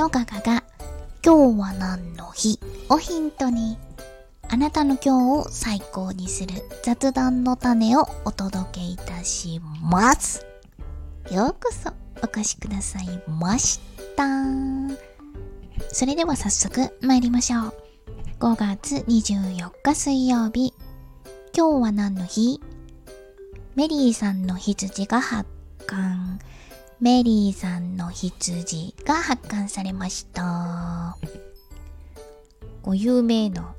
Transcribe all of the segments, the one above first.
のガガが今日は何の日？をヒントにあなたの今日を最高にする雑談の種をお届けいたします。ようこそお越しくださいました。それでは早速参りましょう。5月24日水曜日。今日は何の日？メリーさんの羊が発刊。メリーさんの羊が発刊されました。ご有名な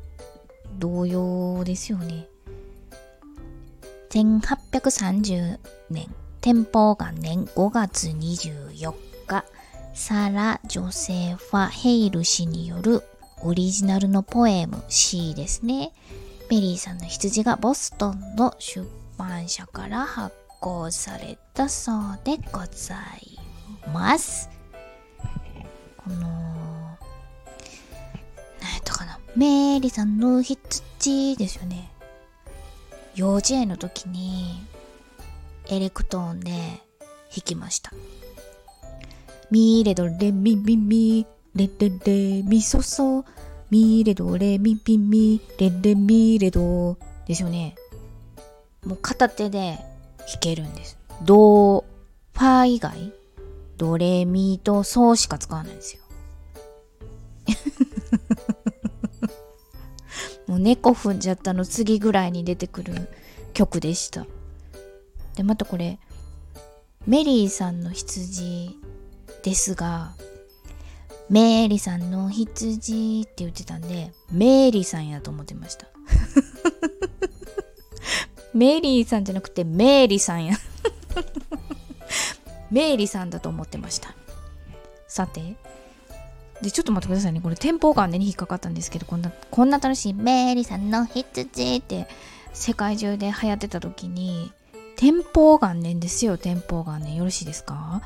童謡ですよね。1830年、天保元年5月24日、サラ・ジョセファ・ヘイル氏によるオリジナルのポエム C ですね。メリーさんの羊がボストンの出版社から発行されたそうでございます。この、何やったかな。メリーさんの羊ですよね。幼稚園の時にエレクトーンで弾きました。ミレドレミミミレレレミソソミレドレミピミレレミレドですよね。もう片手で弾けるんです。ド、ファ以外、ドレミとソしか使わないんですよ。もう猫踏んじゃったの次ぐらいに出てくる曲でした。で、またこれ、メリーさんの羊ですが、メーリさんの羊って言ってたんで、メーリーさんやと思ってました。メリーさんじゃなくてメーリーさんや メーリーさんだと思ってました。さて。で、ちょっと待ってくださいね。これ、店舗間でに引っかかったんですけど、こんな、こんな楽しいメーリーさんの羊って世界中で流行ってた時に、店舗元年ですよ、店舗元年。よろしいですか？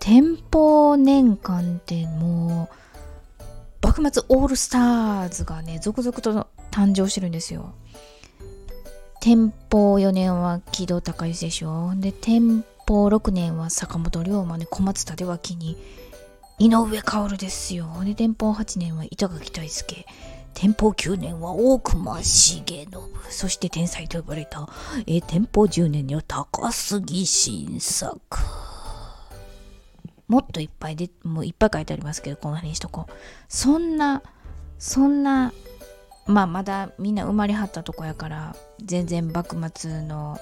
店舗年間ってもう、幕末オールスターズがね、続々と誕生してるんですよ。天保4年は木戸孝允でしょ？で天保6年は坂本龍馬ね小松立脇に井上薫ですよ。で天保8年は板垣大輔天保9年は大隈重信。そして天才と呼ばれた、え天保10年には高杉晋作。もっといっぱいでもういっぱい書いてありますけどこの辺にしとこう。そんなそんなまあまだみんな生まれはったとこやから全然幕末の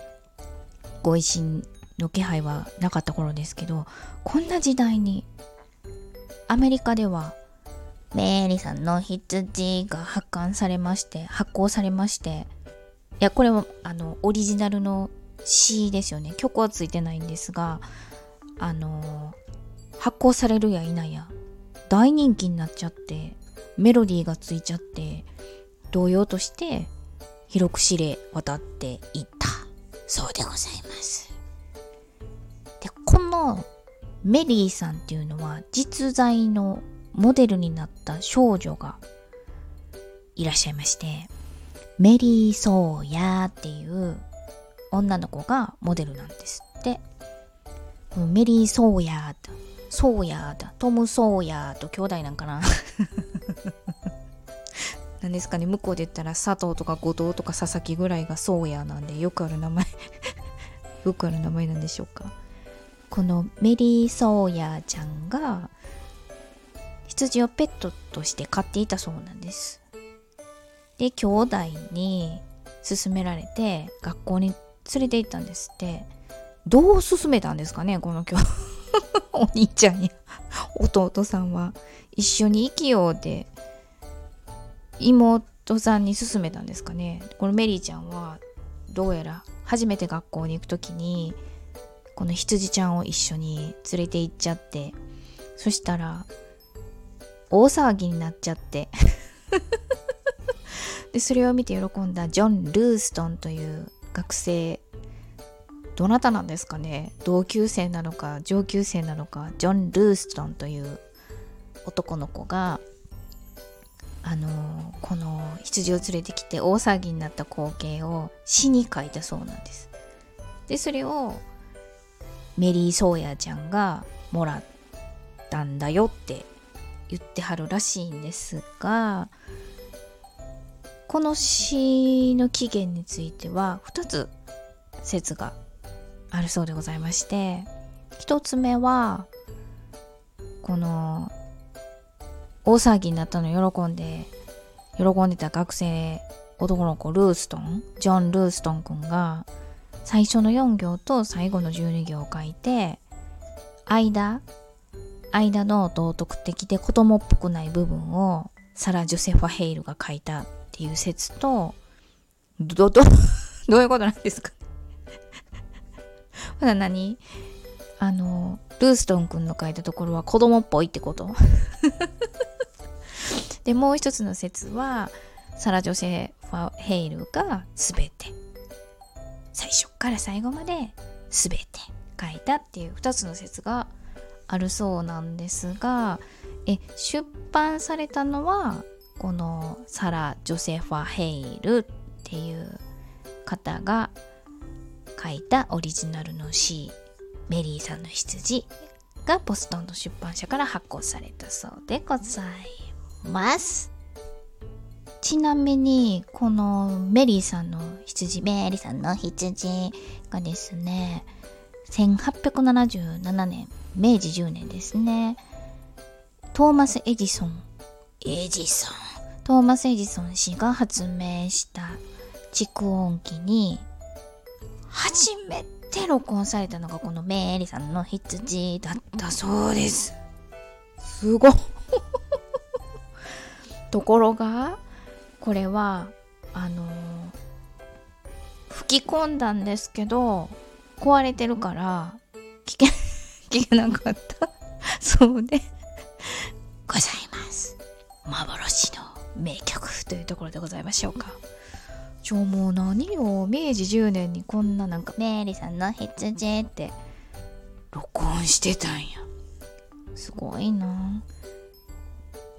ご維新の気配はなかった頃ですけどこんな時代にアメリカではメリーさんの羊が発刊されまして発行されましていやこれもあのオリジナルの詩ですよね。曲はついてないんですがあの発行されるや否や大人気になっちゃってメロディーがついちゃって同様として広く知れ渡っていったそうでございます。でこのメリーさんっていうのは実在のモデルになった少女がいらっしゃいましてメリー・ソーヤーっていう女の子がモデルなんですって。メリー・ソーヤーソーヤーだトム・ソーヤーと兄弟なんかな。何ですかね。向こうで言ったら佐藤とか後藤とか佐々木ぐらいがそうやなんでよくある名前。よくある名前なんでしょうか。このメリー・ソーヤちゃんが羊をペットとして飼っていたそうなんです。で兄弟に勧められて学校に連れて行ったんですって。どう勧めたんですかねこの今日 お兄ちゃんや。弟さんは。一緒に生きようって妹さんに勧めたんですかね。このメリーちゃんはどうやら初めて学校に行く時にこの羊ちゃんを一緒に連れて行っちゃってそしたら大騒ぎになっちゃって。でそれを見て喜んだジョン・ルーストンという学生どなたなんですかね。同級生なのか上級生なのかジョン・ルーストンという男の子があのこの羊を連れてきて大騒ぎになった光景を詩に書いたそうなんです。でそれをメリー・ソーヤちゃんがもらったんだよって言ってはるらしいんですがこの詩の起源については2つ説があるそうでございまして1つ目はこの大騒ぎになったの喜んで喜んでた学生男の子ルーストンジョン・ルーストン君が最初の4行と最後の12行を書いて間間の道徳的で子供っぽくない部分をサラ・ジョセファ・ヘイルが書いたっていう説とどどどういうことなんですか？まだ何？あのルーストン君の書いたところは子供っぽいってこと？でもう一つの説はサラ・ジョセファ・ヘイルが全て。最初から最後まで全て書いたっていう2つの説があるそうなんですがえ出版されたのはこのサラ・ジョセファ・ヘイルっていう方が書いたオリジナルの詩「メリーさんの羊」がボストンの出版社から発行されたそうでございます。ちなみにこのメリーさんの羊メリーさんの羊がですね1877年明治10年ですね。トーマス・エジソンエジソントーマス・エジソン氏が発明した蓄音機に初めて録音されたのがこのメーリさんの羊だったそうです。すごっ。ところがこれはあの吹き込んだんですけど壊れてるから聞け聞けなかった。そうでございます。幻の名曲というところでございましょうか。ちょもう何よ明治10年にこんななんかメリーさんの羊って。録音してたんや。すごいな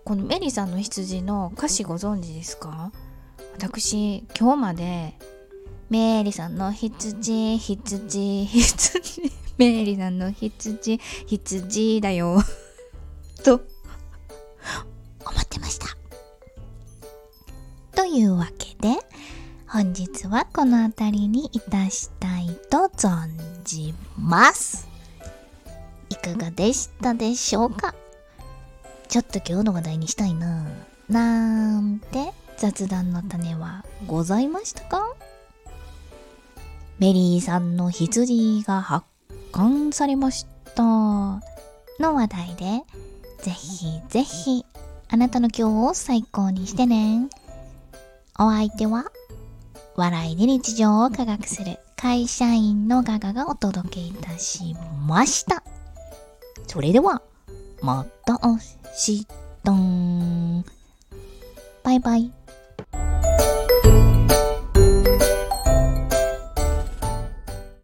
このメリーさんの羊の歌詞ご存知ですか？私今日までメリさんの羊羊羊メリさんの羊羊だよ。と思ってました。というわけで本日はこの辺りにいたしたいと存じます。いかがでしたでしょうか？ちょっと今日の話題にしたいな。なんて？雑談の種はございましたか？メリーさんの羊が発刊されました。の話題でぜひぜひあなたの今日を最高にしてね。お相手は笑いで日常を科学する会社員のガガがお届けいたしました。それではまた明日バイバイ。